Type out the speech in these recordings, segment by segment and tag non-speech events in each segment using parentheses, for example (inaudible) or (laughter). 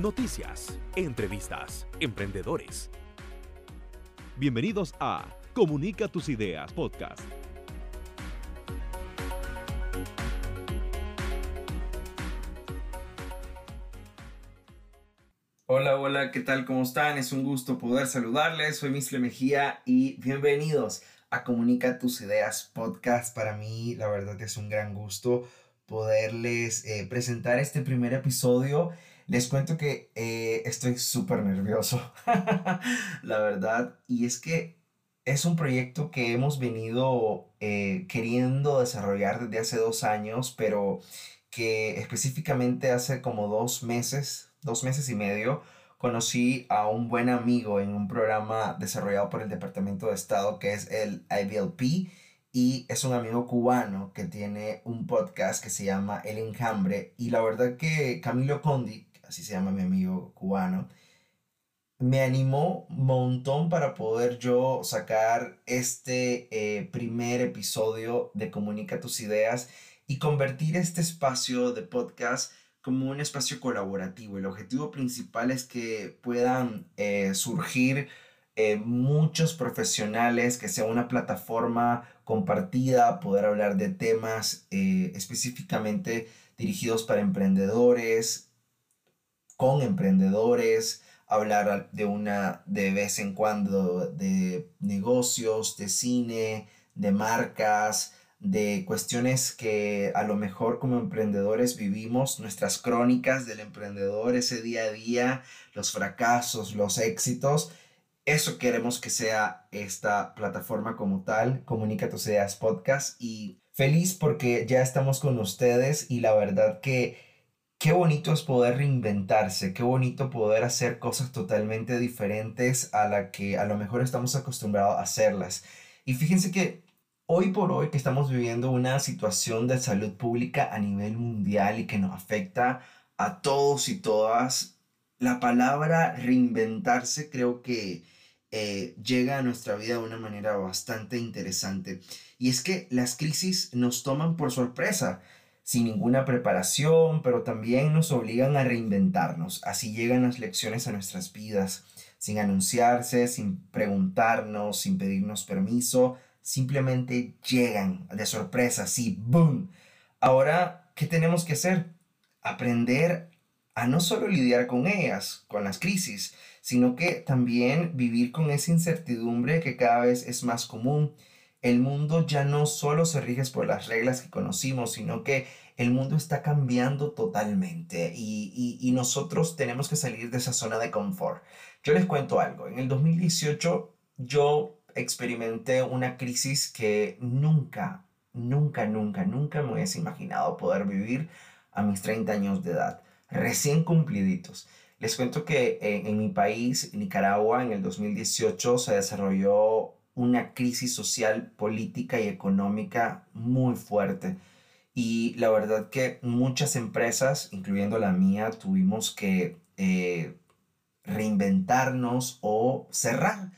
noticias, entrevistas, emprendedores. Bienvenidos a Comunica tus ideas podcast. Hola, hola, ¿qué tal? ¿Cómo están? Es un gusto poder saludarles. Soy Misle Mejía y bienvenidos a Comunica tus ideas podcast. Para mí, la verdad es un gran gusto poderles eh, presentar este primer episodio. Les cuento que eh, estoy súper nervioso, (laughs) la verdad, y es que es un proyecto que hemos venido eh, queriendo desarrollar desde hace dos años, pero que específicamente hace como dos meses, dos meses y medio, conocí a un buen amigo en un programa desarrollado por el Departamento de Estado que es el IBLP y es un amigo cubano que tiene un podcast que se llama El Enjambre. Y la verdad que Camilo Condi, así se llama mi amigo cubano, me animó un montón para poder yo sacar este eh, primer episodio de Comunica tus ideas y convertir este espacio de podcast como un espacio colaborativo. El objetivo principal es que puedan eh, surgir eh, muchos profesionales, que sea una plataforma compartida, poder hablar de temas específicamente dirigidos para emprendedores, con emprendedores, hablar de una de vez en cuando de negocios, de cine, de marcas, de cuestiones que a lo mejor como emprendedores vivimos, nuestras crónicas del emprendedor, ese día a día, los fracasos, los éxitos. Eso queremos que sea esta plataforma como tal, Comunica tus ideas podcast. Y feliz porque ya estamos con ustedes y la verdad que qué bonito es poder reinventarse, qué bonito poder hacer cosas totalmente diferentes a la que a lo mejor estamos acostumbrados a hacerlas. Y fíjense que hoy por hoy que estamos viviendo una situación de salud pública a nivel mundial y que nos afecta a todos y todas, la palabra reinventarse creo que eh, llega a nuestra vida de una manera bastante interesante. Y es que las crisis nos toman por sorpresa, sin ninguna preparación, pero también nos obligan a reinventarnos. Así llegan las lecciones a nuestras vidas, sin anunciarse, sin preguntarnos, sin pedirnos permiso, simplemente llegan de sorpresa, así, ¡boom! Ahora, ¿qué tenemos que hacer? Aprender a no solo lidiar con ellas, con las crisis, sino que también vivir con esa incertidumbre que cada vez es más común. El mundo ya no solo se rige por las reglas que conocimos, sino que el mundo está cambiando totalmente y, y, nosotros tenemos que salir de esa zona de confort. Yo les cuento algo, en el 2018 yo experimenté una crisis que nunca, nunca, nunca, nunca me hubiese imaginado poder vivir a mis 30 años de edad, recién cumpliditos. Les cuento que en, en mi país, Nicaragua, en el 2018 se desarrolló una crisis social, política y económica muy fuerte. Y la verdad que muchas empresas, incluyendo la mía, tuvimos que eh, reinventarnos o cerrar.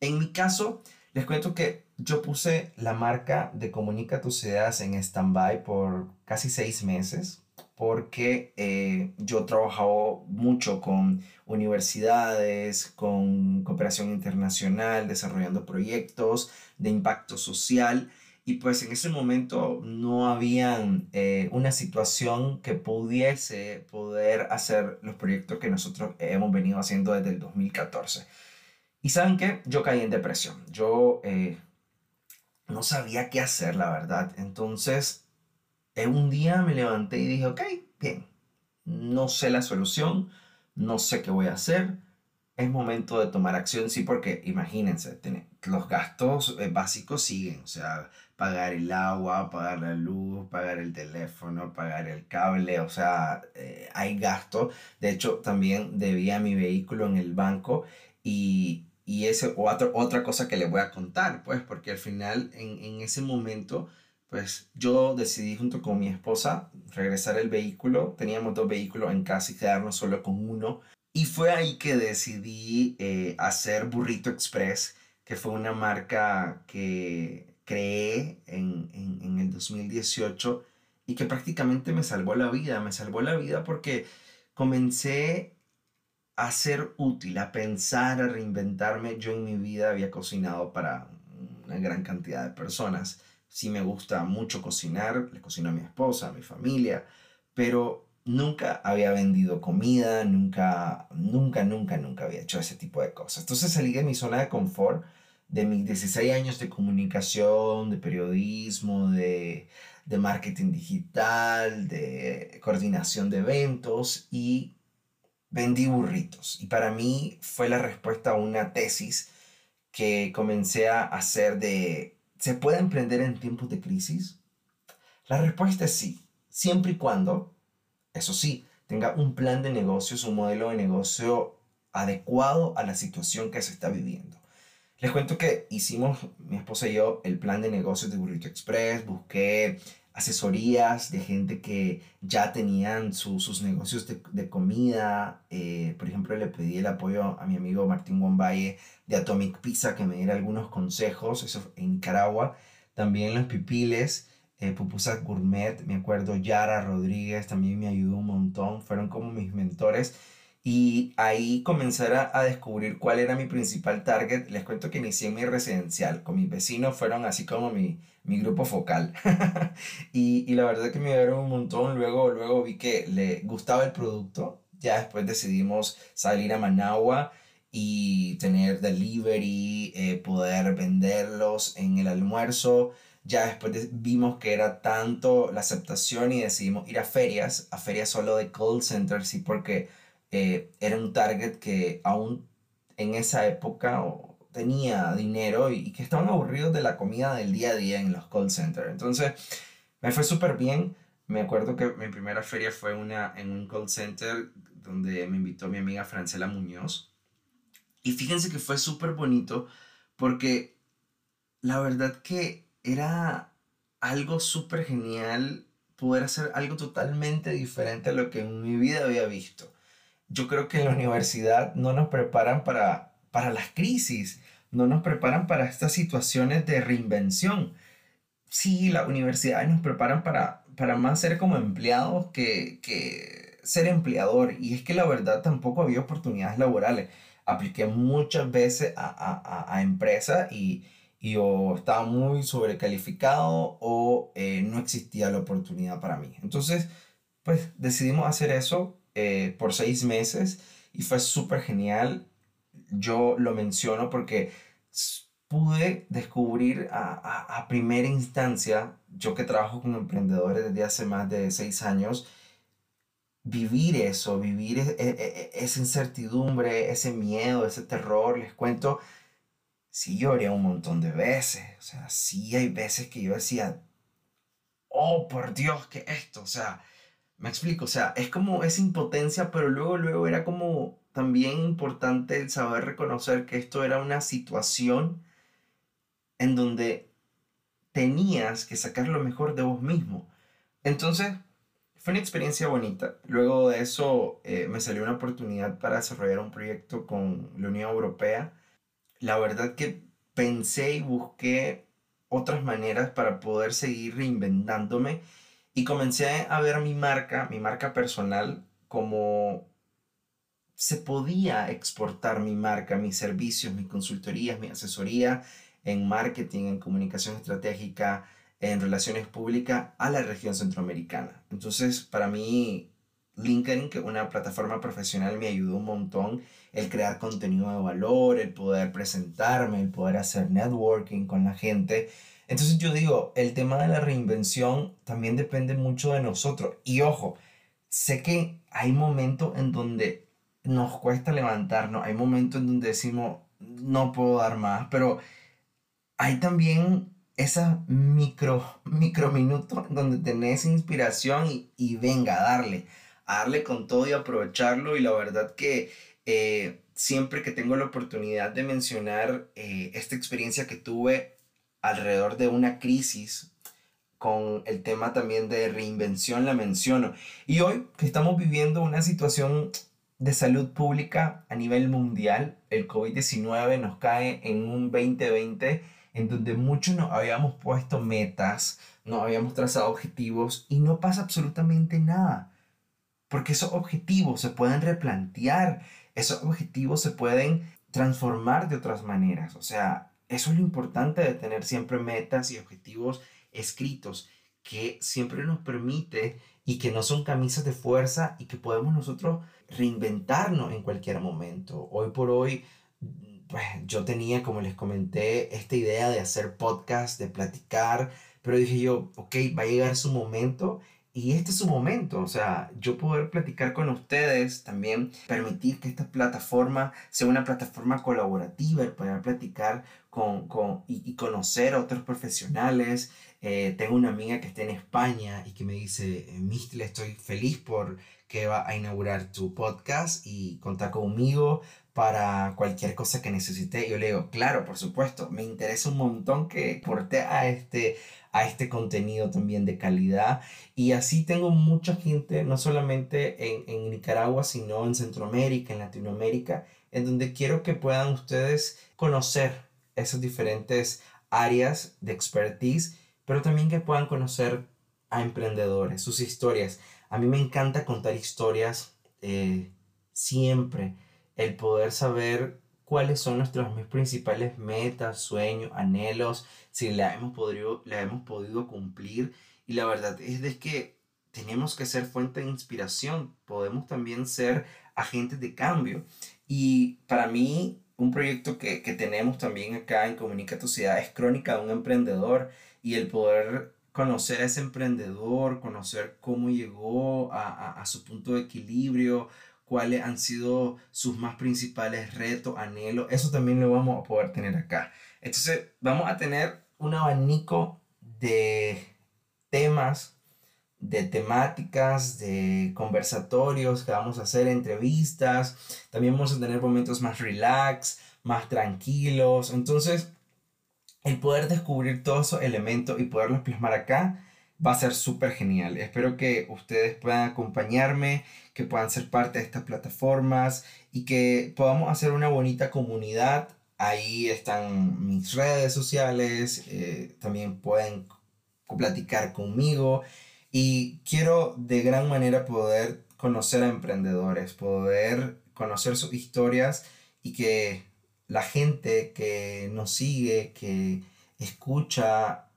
En mi caso, les cuento que yo puse la marca de Comunica tus ideas en stand-by por casi seis meses porque eh, yo he trabajado mucho con universidades, con cooperación internacional, desarrollando proyectos de impacto social y pues en ese momento no había eh, una situación que pudiese poder hacer los proyectos que nosotros hemos venido haciendo desde el 2014. Y saben qué, yo caí en depresión, yo eh, no sabía qué hacer, la verdad. Entonces un día me levanté y dije, ok, bien, no sé la solución, no sé qué voy a hacer, es momento de tomar acción, sí, porque imagínense, los gastos eh, básicos siguen, o sea, pagar el agua, pagar la luz, pagar el teléfono, pagar el cable, o sea, eh, hay gasto. De hecho, también debía mi vehículo en el banco y, y ese, otra, otra cosa que les voy a contar, pues, porque al final en, en ese momento pues yo decidí junto con mi esposa regresar el vehículo. Teníamos dos vehículos en casa y quedarnos solo con uno. Y fue ahí que decidí eh, hacer Burrito Express, que fue una marca que creé en, en, en el 2018 y que prácticamente me salvó la vida. Me salvó la vida porque comencé a ser útil, a pensar, a reinventarme. Yo en mi vida había cocinado para una gran cantidad de personas. Sí me gusta mucho cocinar, le cocino a mi esposa, a mi familia, pero nunca había vendido comida, nunca, nunca, nunca, nunca había hecho ese tipo de cosas. Entonces salí de mi zona de confort, de mis 16 años de comunicación, de periodismo, de, de marketing digital, de coordinación de eventos y vendí burritos. Y para mí fue la respuesta a una tesis que comencé a hacer de, ¿se puede emprender en tiempos de crisis? La respuesta es sí, siempre y cuando, eso sí, tenga un plan de negocios, un modelo de negocio adecuado a la situación que se está viviendo. Les cuento que hicimos, mi esposa y yo, el plan de negocios de Burrito Express, busqué asesorías de gente que ya tenían sus negocios de, comida. Eh, por ejemplo, le pedí el apoyo a mi amigo Martín Wambaye de Atomic Pizza que me diera algunos consejos, eso en Nicaragua. También los pipiles, eh, Pupusas Gourmet, me acuerdo Yara Rodríguez también me ayudó un montón, fueron como mis mentores. Y ahí comenzar a, descubrir cuál era mi principal target. Les cuento que inicié en mi residencial. Con mis vecinos fueron así como mi, mi grupo focal. (laughs) y, y, la verdad que me dieron un montón. Luego, luego vi que le gustaba el producto. Ya después decidimos salir a Managua y tener delivery, eh, poder venderlos en el almuerzo. Ya después vimos que era tanto la aceptación y decidimos ir a ferias, a ferias solo de call centers, sí, porque eh, era un target que aún en esa época tenía dinero y, que estaban aburridos de la comida del día a día en los call centers. Entonces, me fue súper bien. Me acuerdo que mi primera feria fue una, en un call center donde me invitó mi amiga Francela Muñoz. Y fíjense que fue súper bonito porque la verdad que era algo súper genial poder hacer algo totalmente diferente a lo que en mi vida había visto yo creo que en la universidad no nos preparan para, para las crisis, no nos preparan para estas situaciones de reinvención. Sí, la universidad nos preparan para, para más ser como empleados que, que ser empleador. Y es que la verdad tampoco había oportunidades laborales. Apliqué muchas veces a, a, a empresas y, y o estaba muy sobrecalificado o eh, no existía la oportunidad para mí. Entonces, pues decidimos hacer eso eh, por seis meses y fue súper genial. Yo lo menciono porque pude descubrir a, a, primera instancia, yo que trabajo con emprendedores desde hace más de seis años, vivir eso, vivir e, e, e, esa incertidumbre, ese miedo, ese terror. Les cuento, sí lloré un montón de veces. O sea, sí hay veces que yo decía, oh, por Dios, ¿qué esto? O sea, me explico, o sea, es como esa impotencia, pero luego, luego era como también importante el saber reconocer que esto era una situación en donde tenías que sacar lo mejor de vos mismo. Entonces, fue una experiencia bonita. Luego de eso eh, me salió una oportunidad para desarrollar un proyecto con la Unión Europea. La verdad que pensé y busqué otras maneras para poder seguir reinventándome y comencé a ver mi marca, mi marca personal, como se podía exportar mi marca, mis servicios, mis consultorías, mi asesoría en marketing, en comunicación estratégica, en relaciones públicas a la región centroamericana. Entonces, para mí, LinkedIn, que una plataforma profesional, me ayudó un montón el crear contenido de valor, el poder presentarme, el poder hacer networking con la gente entonces yo digo, el tema de la reinvención también depende mucho de nosotros. Y ojo, sé que hay momentos en donde nos cuesta levantarnos, hay momentos en donde decimos, no puedo dar más, pero hay también esa micro, micro minutos donde tenés inspiración y, venga a darle, a darle con todo y aprovecharlo. Y la verdad que eh, siempre que tengo la oportunidad de mencionar eh, esta experiencia que tuve, alrededor de una crisis con el tema también de reinvención la menciono. Y hoy que estamos viviendo una situación de salud pública a nivel mundial, el COVID-19 nos cae en un 2020 en donde muchos nos habíamos puesto metas, nos habíamos trazado objetivos y no pasa absolutamente nada. Porque esos objetivos se pueden replantear, esos objetivos se pueden transformar de otras maneras. O sea, eso es lo importante de tener siempre metas y objetivos escritos que siempre nos permite y que no son camisas de fuerza y que podemos nosotros reinventarnos en cualquier momento. Hoy por hoy, pues yo tenía, como les comenté, esta idea de hacer podcast, de platicar, pero dije yo, ok, va a llegar su momento y este es su momento, o sea, yo poder platicar con ustedes, también permitir que esta plataforma sea una plataforma colaborativa, el poder platicar con, con y, conocer a otros profesionales. Eh, tengo una amiga que está en España y que me dice, Mistle, estoy feliz por que va a inaugurar tu podcast y contar conmigo para cualquier cosa que necesite. Yo le digo, claro, por supuesto, me interesa un montón que porte a este a este contenido también de calidad. Y así tengo mucha gente, no solamente en, en Nicaragua, sino en Centroamérica, en Latinoamérica, en donde quiero que puedan ustedes conocer esas diferentes áreas de expertise, pero también que puedan conocer a emprendedores, sus historias. A mí me encanta contar historias eh, siempre, el poder saber cuáles son nuestras principales metas, sueños, anhelos, si la hemos podido, la hemos podido cumplir. Y la verdad es de que tenemos que ser fuente de inspiración, podemos también ser agentes de cambio. Y para mí, un proyecto que, que tenemos también acá en Comunica tu Ciudad es Crónica de un Emprendedor y el poder conocer a ese emprendedor, conocer cómo llegó a, a, a su punto de equilibrio, cuáles han sido sus más principales retos, anhelos, eso también lo vamos a poder tener acá. Entonces, vamos a tener un abanico de temas, de temáticas, de conversatorios que vamos a hacer, entrevistas. También vamos a tener momentos más relax, más tranquilos. Entonces, el poder descubrir todos esos elementos y poderlos plasmar acá va a ser súper genial. Espero que ustedes puedan acompañarme, que puedan ser parte de estas plataformas y que podamos hacer una bonita comunidad. Ahí están mis redes sociales, eh, también pueden platicar conmigo y quiero de gran manera poder conocer a emprendedores, poder conocer sus historias y que la gente que nos sigue, que escucha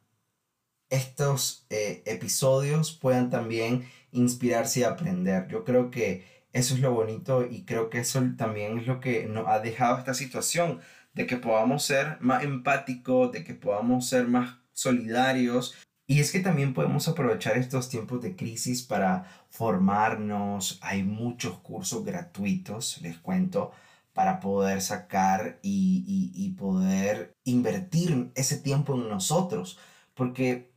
estos eh, episodios puedan también inspirarse y aprender. Yo creo que eso es lo bonito y creo que eso también es lo que nos ha dejado esta situación, de que podamos ser más empáticos, de que podamos ser más solidarios. Y es que también podemos aprovechar estos tiempos de crisis para formarnos. Hay muchos cursos gratuitos, les cuento, para poder sacar y, y poder invertir ese tiempo en nosotros. Porque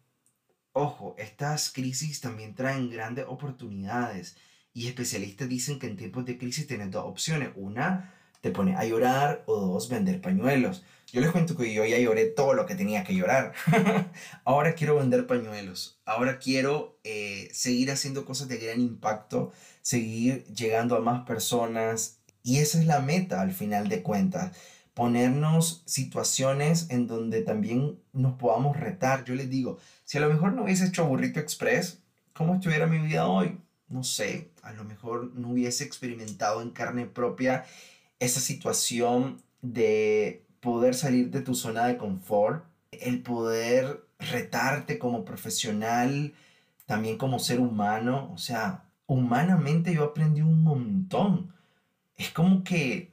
Ojo, estas crisis también traen grandes oportunidades y especialistas dicen que en tiempos de crisis tienes dos opciones. Una, te pone a llorar o dos, vender pañuelos. Yo les cuento que yo ya lloré todo lo que tenía que llorar. (laughs) Ahora quiero vender pañuelos. Ahora quiero eh, seguir haciendo cosas de gran impacto, seguir llegando a más personas. Y esa es la meta al final de cuentas ponernos situaciones en donde también nos podamos retar. Yo les digo, si a lo mejor no hubiese hecho Burrito Express, ¿cómo estuviera mi vida hoy? No sé, a lo mejor no hubiese experimentado en carne propia esa situación de poder salir de tu zona de confort, el poder retarte como profesional, también como ser humano, o sea, humanamente yo aprendí un montón. Es como que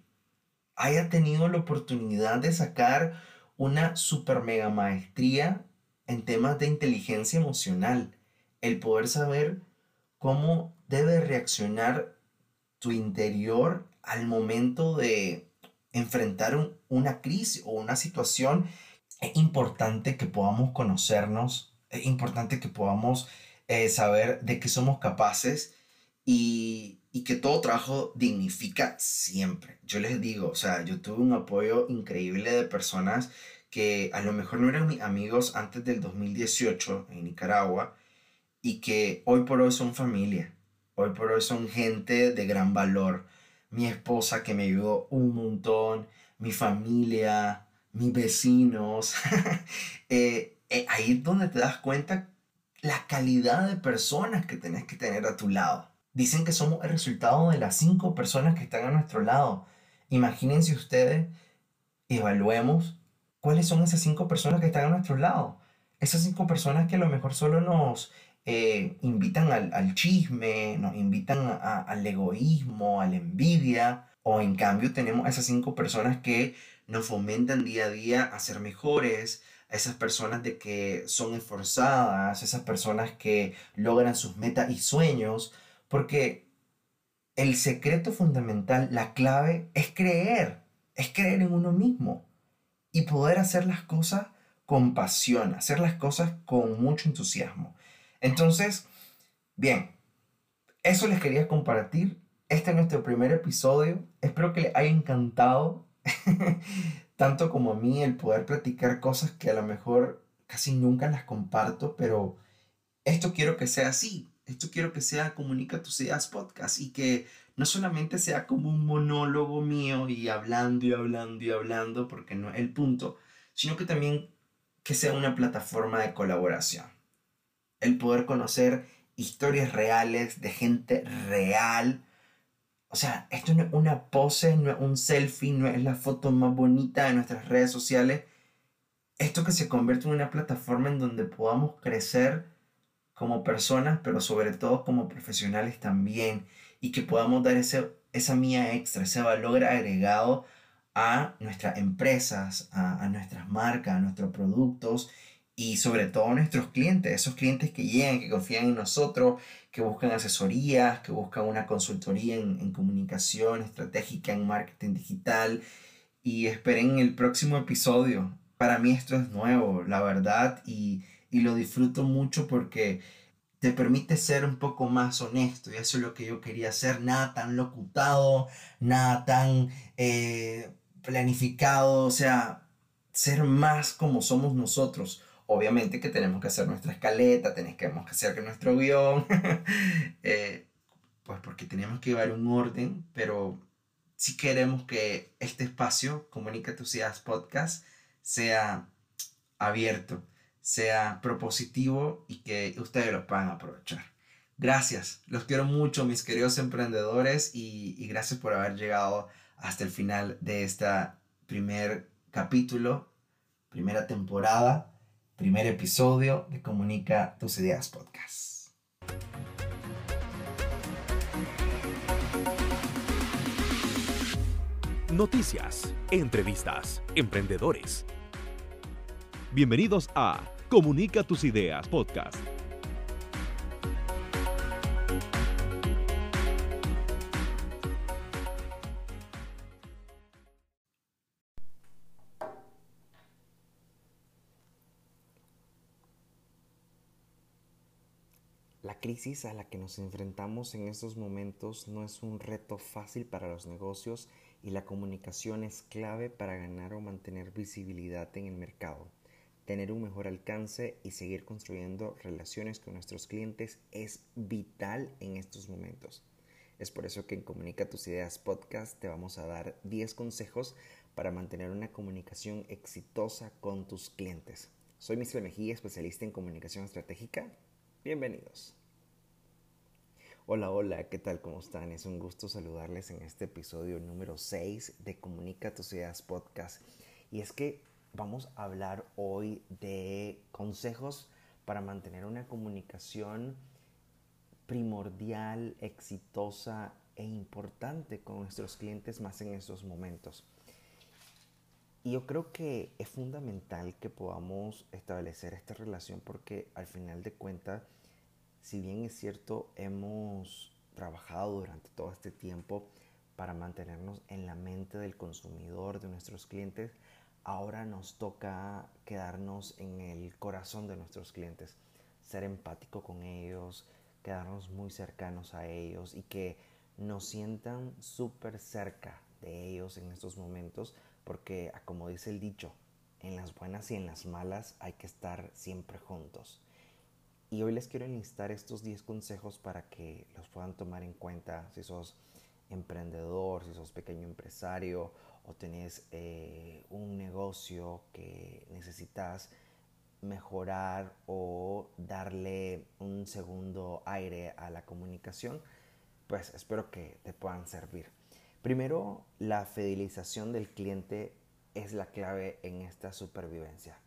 haya tenido la oportunidad de sacar una super mega maestría en temas de inteligencia emocional. El poder saber cómo debe reaccionar tu interior al momento de enfrentar una crisis o una situación. Es importante que podamos conocernos, es importante que podamos eh, saber de qué somos capaces y, y que todo trabajo dignifica siempre. Yo les digo, o sea, yo tuve un apoyo increíble de personas que a lo mejor no eran mis amigos antes del 2018 en Nicaragua y que hoy por hoy son familia, hoy por hoy son gente de gran valor. Mi esposa que me ayudó un montón, mi familia, mis vecinos. (laughs) Eh, eh, ahí es donde te das cuenta la calidad de personas que tenés que tener a tu lado Dicen que somos el resultado de las cinco personas que están a nuestro lado. Imagínense ustedes, evaluemos cuáles son esas cinco personas que están a nuestro lado. Esas cinco personas que a lo mejor solo nos eh, invitan al, chisme, nos invitan al egoísmo, a la envidia, o en cambio tenemos esas cinco personas que nos fomentan día a día a ser mejores, a esas personas de que son esforzadas, esas personas que logran sus metas y sueños, porque el secreto fundamental, la clave, es creer, es creer en uno mismo y poder hacer las cosas con pasión, hacer las cosas con mucho entusiasmo. Entonces, bien, eso les quería compartir. Este es nuestro primer episodio. Espero que les haya encantado, (laughs) tanto como a mí, el poder platicar cosas que a lo mejor casi nunca las comparto, pero esto quiero que sea así. Esto quiero que sea Comunica tus ideas podcast y que no solamente sea como un monólogo mío y hablando y hablando y hablando, porque no es el punto, sino que también que sea una plataforma de colaboración. El poder conocer historias reales de gente real. O sea, esto no es una pose, no es un selfie, no es la foto más bonita de nuestras redes sociales. Esto que se convierte en una plataforma en donde podamos crecer como personas, pero sobre todo como profesionales también, y que podamos dar ese, esa mía extra, ese valor agregado a nuestras empresas, a, nuestras marcas, a nuestros productos y sobre todo nuestros clientes, esos clientes que llegan, que confían en nosotros, que buscan asesorías, que buscan una consultoría en, en comunicación estratégica, en marketing digital. Y esperen el próximo episodio. Para mí esto es nuevo, la verdad, y y lo disfruto mucho porque te permite ser un poco más honesto y eso es lo que yo quería hacer, nada tan locutado, nada tan eh, planificado, o sea, ser más como somos nosotros. Obviamente que tenemos que hacer nuestra escaleta, tenemos que hacer nuestro guion, (laughs) eh, pues porque tenemos que llevar un orden, pero si queremos que este espacio, Comunica tus ideas podcast, sea abierto sea propositivo y que ustedes lo puedan aprovechar. Gracias, los quiero mucho mis queridos emprendedores y, gracias por haber llegado hasta el final de este primer capítulo, primera temporada, primer episodio de Comunica tus ideas podcast. Noticias, entrevistas, emprendedores. Bienvenidos a Comunica tus ideas, podcast. Crisis a la que nos enfrentamos en estos momentos no es un reto fácil para los negocios y la comunicación es clave para ganar o mantener visibilidad en el mercado. Tener un mejor alcance y seguir construyendo relaciones con nuestros clientes es vital en estos momentos. Es por eso que en Comunica tus Ideas Podcast te vamos a dar 10 consejos para mantener una comunicación exitosa con tus clientes. Soy Mr. Mejía, especialista en comunicación estratégica. Bienvenidos. Hola, hola, ¿qué tal? ¿Cómo están? Es un gusto saludarles en este episodio número 6 de Comunica tus Ideas Podcast. Y es que vamos a hablar hoy de consejos para mantener una comunicación primordial, exitosa e importante con nuestros clientes más en estos momentos. Y yo creo que es fundamental que podamos establecer esta relación porque al final de cuentas, si bien es cierto, hemos trabajado durante todo este tiempo para mantenernos en la mente del consumidor, de nuestros clientes, ahora nos toca quedarnos en el corazón de nuestros clientes, ser empático con ellos, quedarnos muy cercanos a ellos y que nos sientan súper cerca de ellos en estos momentos, porque ah, como dice el dicho, en las buenas y en las malas hay que estar siempre juntos. Y hoy les quiero enlistar estos 10 consejos para que los puedan tomar en cuenta si sos emprendedor, si sos pequeño empresario o tenés eh, un negocio que necesitas mejorar o darle un segundo aire a la comunicación, pues espero que te puedan servir. Primero, la fidelización del cliente es la clave en esta supervivencia.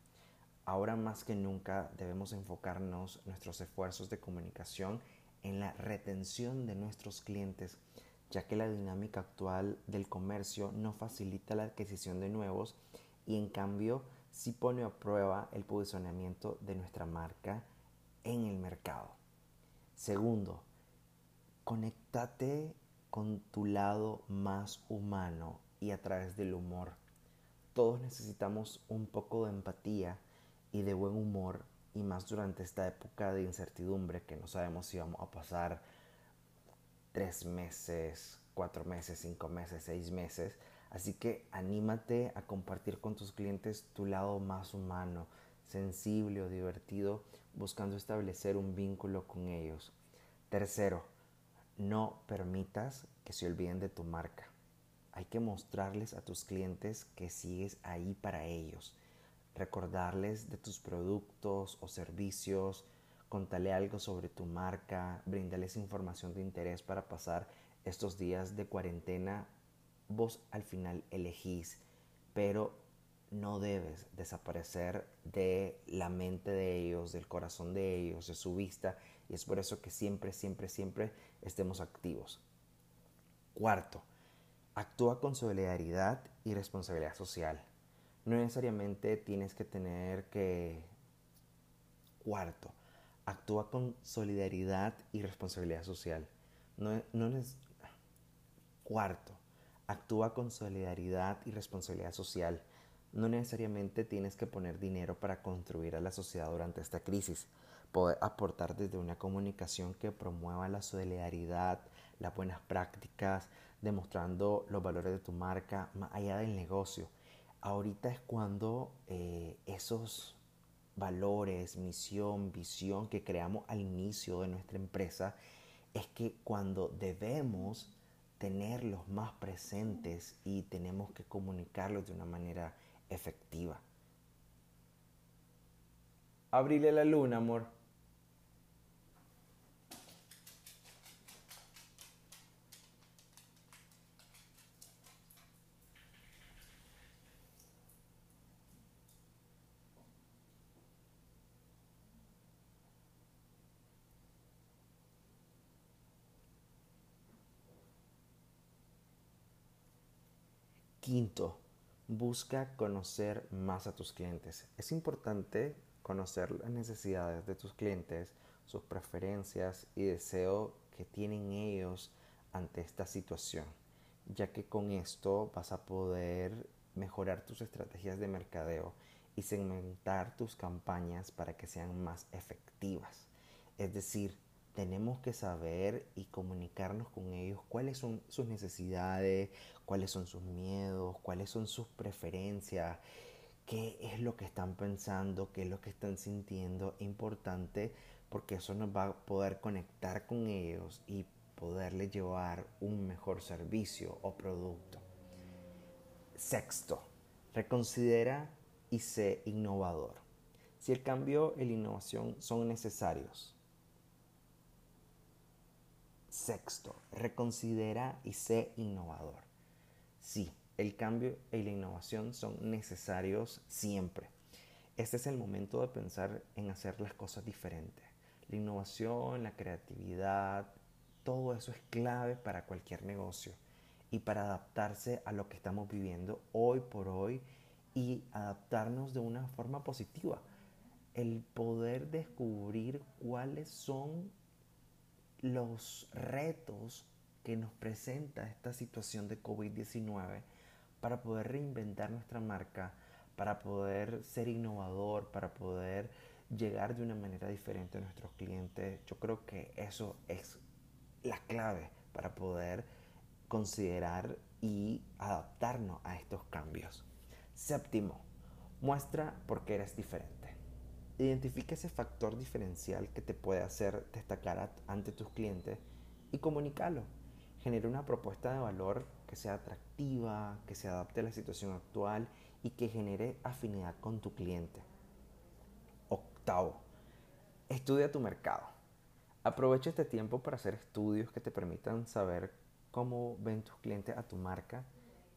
Ahora más que nunca debemos enfocarnos nuestros esfuerzos de comunicación en la retención de nuestros clientes, ya que la dinámica actual del comercio no facilita la adquisición de nuevos y en cambio sí pone a prueba el posicionamiento de nuestra marca en el mercado. Segundo, conéctate con tu lado más humano y a través del humor. Todos necesitamos un poco de empatía y de buen humor y más durante esta época de incertidumbre que no sabemos si vamos a pasar tres meses, cuatro meses, cinco meses, seis meses. Así que anímate a compartir con tus clientes tu lado más humano, sensible o divertido, buscando establecer un vínculo con ellos. Tercero, no permitas que se olviden de tu marca. Hay que mostrarles a tus clientes que sigues ahí para ellos recordarles de tus productos o servicios, contale algo sobre tu marca, brindales información de interés para pasar estos días de cuarentena. Vos al final elegís, pero no debes desaparecer de la mente de ellos, del corazón de ellos, de su vista, y es por eso que siempre, siempre, siempre estemos activos. Cuarto, actúa con solidaridad y responsabilidad social. No necesariamente tienes que tener que... Cuarto, actúa con solidaridad y responsabilidad social. No, no es... Cuarto, actúa con solidaridad y responsabilidad social. No necesariamente tienes que poner dinero para construir a la sociedad durante esta crisis. Poder aportar desde una comunicación que promueva la solidaridad, las buenas prácticas, demostrando los valores de tu marca más allá del negocio ahorita es cuando eh, esos valores, misión, visión que creamos al inicio de nuestra empresa, es que cuando debemos tenerlos más presentes y tenemos que comunicarlos de una manera efectiva. Abrile la luna, amor. Quinto, busca conocer más a tus clientes. Es importante conocer las necesidades de tus clientes, sus preferencias y deseo que tienen ellos ante esta situación, ya que con esto vas a poder mejorar tus estrategias de mercadeo y segmentar tus campañas para que sean más efectivas. Es decir, tenemos que saber y comunicarnos con ellos cuáles son sus necesidades, cuáles son sus miedos, cuáles son sus preferencias, qué es lo que están pensando, qué es lo que están sintiendo. Importante porque eso nos va a poder conectar con ellos y poderles llevar un mejor servicio o producto. Sexto, reconsidera y sé innovador. Si el cambio y la innovación son necesarios, Sexto, reconsidera y sé innovador. Sí, el cambio y la innovación son necesarios siempre. Este es el momento de pensar en hacer las cosas diferentes. La innovación, la creatividad, todo eso es clave para cualquier negocio y para adaptarse a lo que estamos viviendo hoy por hoy y adaptarnos de una forma positiva. El poder descubrir cuáles son los retos que nos presenta esta situación de COVID-19 para poder reinventar nuestra marca, para poder ser innovador, para poder llegar de una manera diferente a nuestros clientes. Yo creo que eso es la clave para poder considerar y adaptarnos a estos cambios. Séptimo, muestra por qué eres diferente. Identifica ese factor diferencial que te puede hacer destacar ante tus clientes y comunícalo. Genera una propuesta de valor que sea atractiva, que se adapte a la situación actual y que genere afinidad con tu cliente. Octavo, estudia tu mercado. Aprovecha este tiempo para hacer estudios que te permitan saber cómo ven tus clientes a tu marca,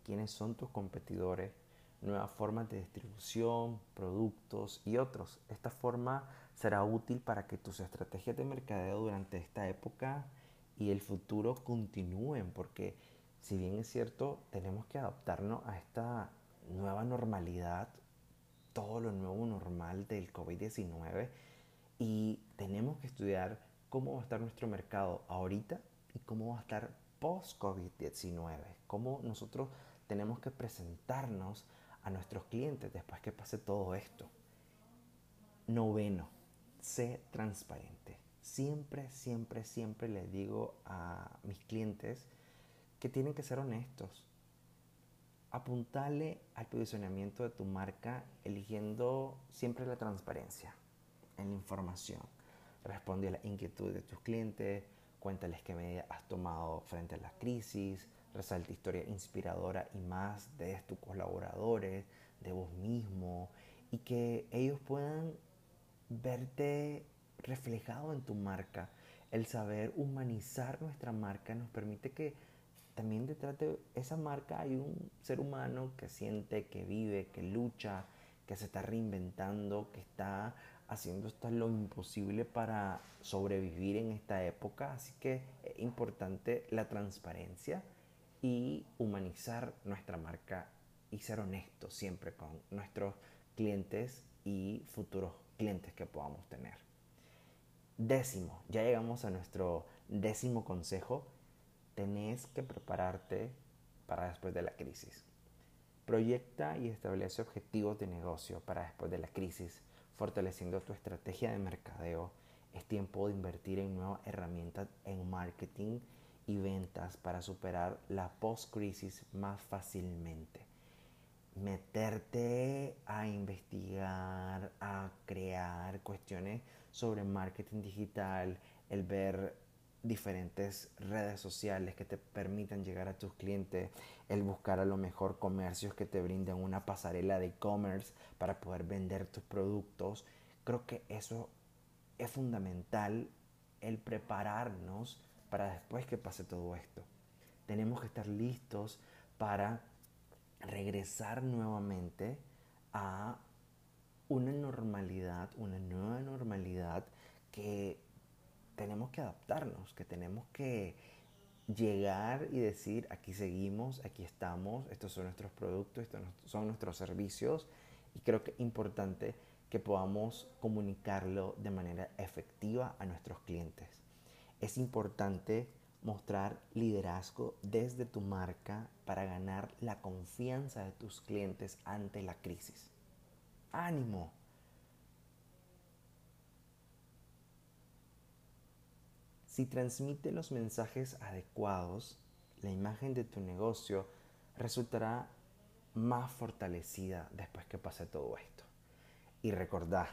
quiénes son tus competidores, nuevas formas de distribución, productos y otros. Esta forma será útil para que tus estrategias de mercadeo durante esta época y el futuro continúen, porque si bien es cierto, tenemos que adaptarnos a esta nueva normalidad, todo lo nuevo normal del COVID-19 y tenemos que estudiar cómo va a estar nuestro mercado ahorita y cómo va a estar post-COVID-19, cómo nosotros tenemos que presentarnos a nuestros clientes después que pase todo esto. Noveno, sé transparente. Siempre, siempre, siempre les digo a mis clientes que tienen que ser honestos. Apuntale al posicionamiento de tu marca eligiendo siempre la transparencia en la información. Responde a la inquietud de tus clientes, cuéntales qué medidas has tomado frente a la crisis, resalta historia inspiradora y más de tus colaboradores, de vos mismo, y que ellos puedan verte reflejado en tu marca. El saber humanizar nuestra marca nos permite que también detrás de esa marca hay un ser humano que siente, que vive, que lucha, que se está reinventando, que está haciendo hasta lo imposible para sobrevivir en esta época. Así que es importante la transparencia y humanizar nuestra marca y ser honestos siempre con nuestros clientes y futuros clientes que podamos tener. Décimo, ya llegamos a nuestro décimo consejo. Tenés que prepararte para después de la crisis. Proyecta y establece objetivos de negocio para después de la crisis, fortaleciendo tu estrategia de mercadeo. Es tiempo de invertir en nuevas herramientas en marketing y ventas para superar la post-crisis más fácilmente. Meterte a investigar, a crear cuestiones sobre marketing digital, el ver diferentes redes sociales que te permitan llegar a tus clientes, el buscar a lo mejor comercios que te brinden una pasarela de e-commerce para poder vender tus productos. Creo que eso es fundamental, el prepararnos para después que pase todo esto. Tenemos que estar listos para regresar nuevamente a una normalidad, una nueva normalidad que tenemos que adaptarnos, que tenemos que llegar y decir, aquí seguimos, aquí estamos, estos son nuestros productos, estos son nuestros servicios y creo que es importante que podamos comunicarlo de manera efectiva a nuestros clientes es importante mostrar liderazgo desde tu marca para ganar la confianza de tus clientes ante la crisis. ¡Ánimo! Si transmite los mensajes adecuados, la imagen de tu negocio resultará más fortalecida después que pase todo esto. Y recordá,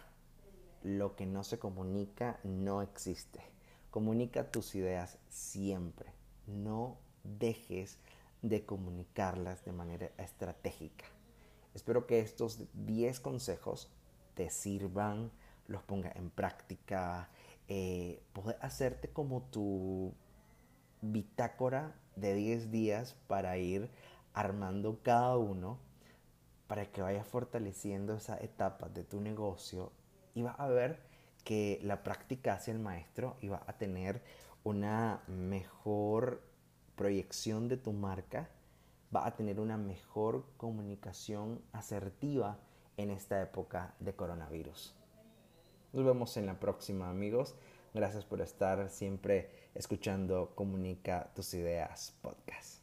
lo que no se comunica no existe. Comunica tus ideas siempre. No dejes de comunicarlas de manera estratégica. Espero que estos 10 consejos te sirvan, los pongas en práctica, eh, hacerte como tu bitácora de 10 días para ir armando cada uno para que vayas fortaleciendo esa etapa de tu negocio y vas a ver que la práctica hacia el maestro iba a tener una mejor proyección de tu marca, va a tener una mejor comunicación asertiva en esta época de coronavirus. Nos vemos en la próxima amigos. Gracias por estar siempre escuchando Comunica tus ideas podcast.